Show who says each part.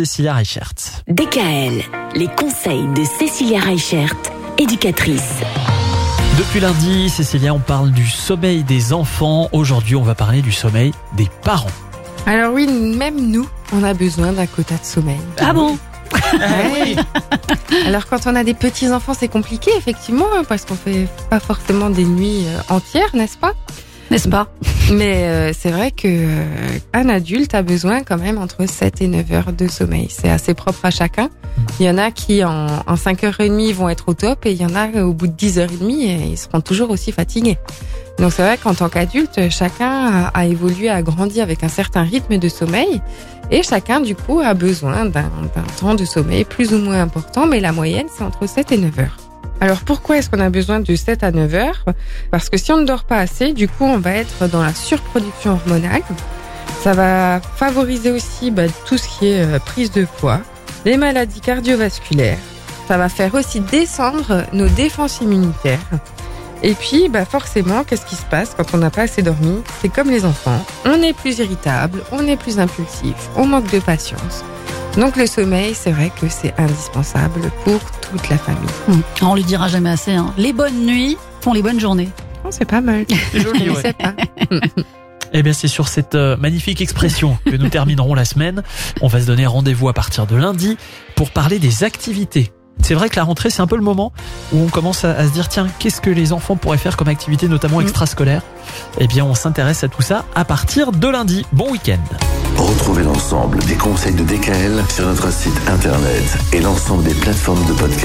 Speaker 1: Cécilia Reichert.
Speaker 2: DKL, les conseils de Cécilia Reichert, éducatrice.
Speaker 1: Depuis lundi, Cécilia, on parle du sommeil des enfants. Aujourd'hui, on va parler du sommeil des parents.
Speaker 3: Alors oui, même nous, on a besoin d'un quota de sommeil.
Speaker 2: Ah bon
Speaker 3: Ouais. Alors quand on a des petits enfants, c'est compliqué effectivement hein, parce qu'on fait pas forcément des nuits euh, entières, n'est-ce pas?
Speaker 2: N'est-ce pas?
Speaker 3: Mais euh, c'est vrai que euh, un adulte a besoin quand même entre 7 et 9 heures de sommeil. C'est assez propre à chacun. Il y en a qui en, en 5h30 vont être au top et il y en a au bout de 10h30 et ils seront toujours aussi fatigués. Donc c'est vrai qu'en tant qu'adulte, chacun a, a évolué, a grandi avec un certain rythme de sommeil et chacun du coup a besoin d'un d'un temps de sommeil plus ou moins important, mais la moyenne c'est entre 7 et 9 heures. Alors pourquoi est-ce qu'on a besoin de 7 à 9 heures? Parce que si on ne dort pas assez, du coup on va être dans la surproduction hormonale. Ça va favoriser aussi bah, tout ce qui est euh, prise de poids, les maladies cardiovasculaires. Ça va faire aussi descendre nos défenses immunitaires. Et puis, bah forcément, qu'est-ce qui se passe quand on n'a pas assez dormi? C'est comme les enfants. On est plus irritable, on est plus impulsif, on manque de patience. Donc le sommeil, c'est vrai que c'est indispensable pour toute la famille.
Speaker 4: Hum, On lui dira jamais assez. hein. Les bonnes nuits font les bonnes journées.
Speaker 3: Oh, c'est pas mal.
Speaker 1: C'est joli, ouais.
Speaker 3: pas.
Speaker 1: Eh bien, c'est sur cette euh, magnifique expression que nous terminerons la semaine. On va se donner rendez-vous à partir de lundi pour parler des activités. C'est vrai que la rentrée, c'est un peu le moment où on commence à, à se dire, tiens, qu'est-ce que les enfants pourraient faire comme activité, notamment
Speaker 3: Mm.
Speaker 1: extrascolaire? Eh bien, on s'intéresse à tout ça à partir de lundi. Bon week-end
Speaker 5: Retrouvez l'ensemble des conseils de DKL sur notre site internet et l'ensemble des plateformes de podcast.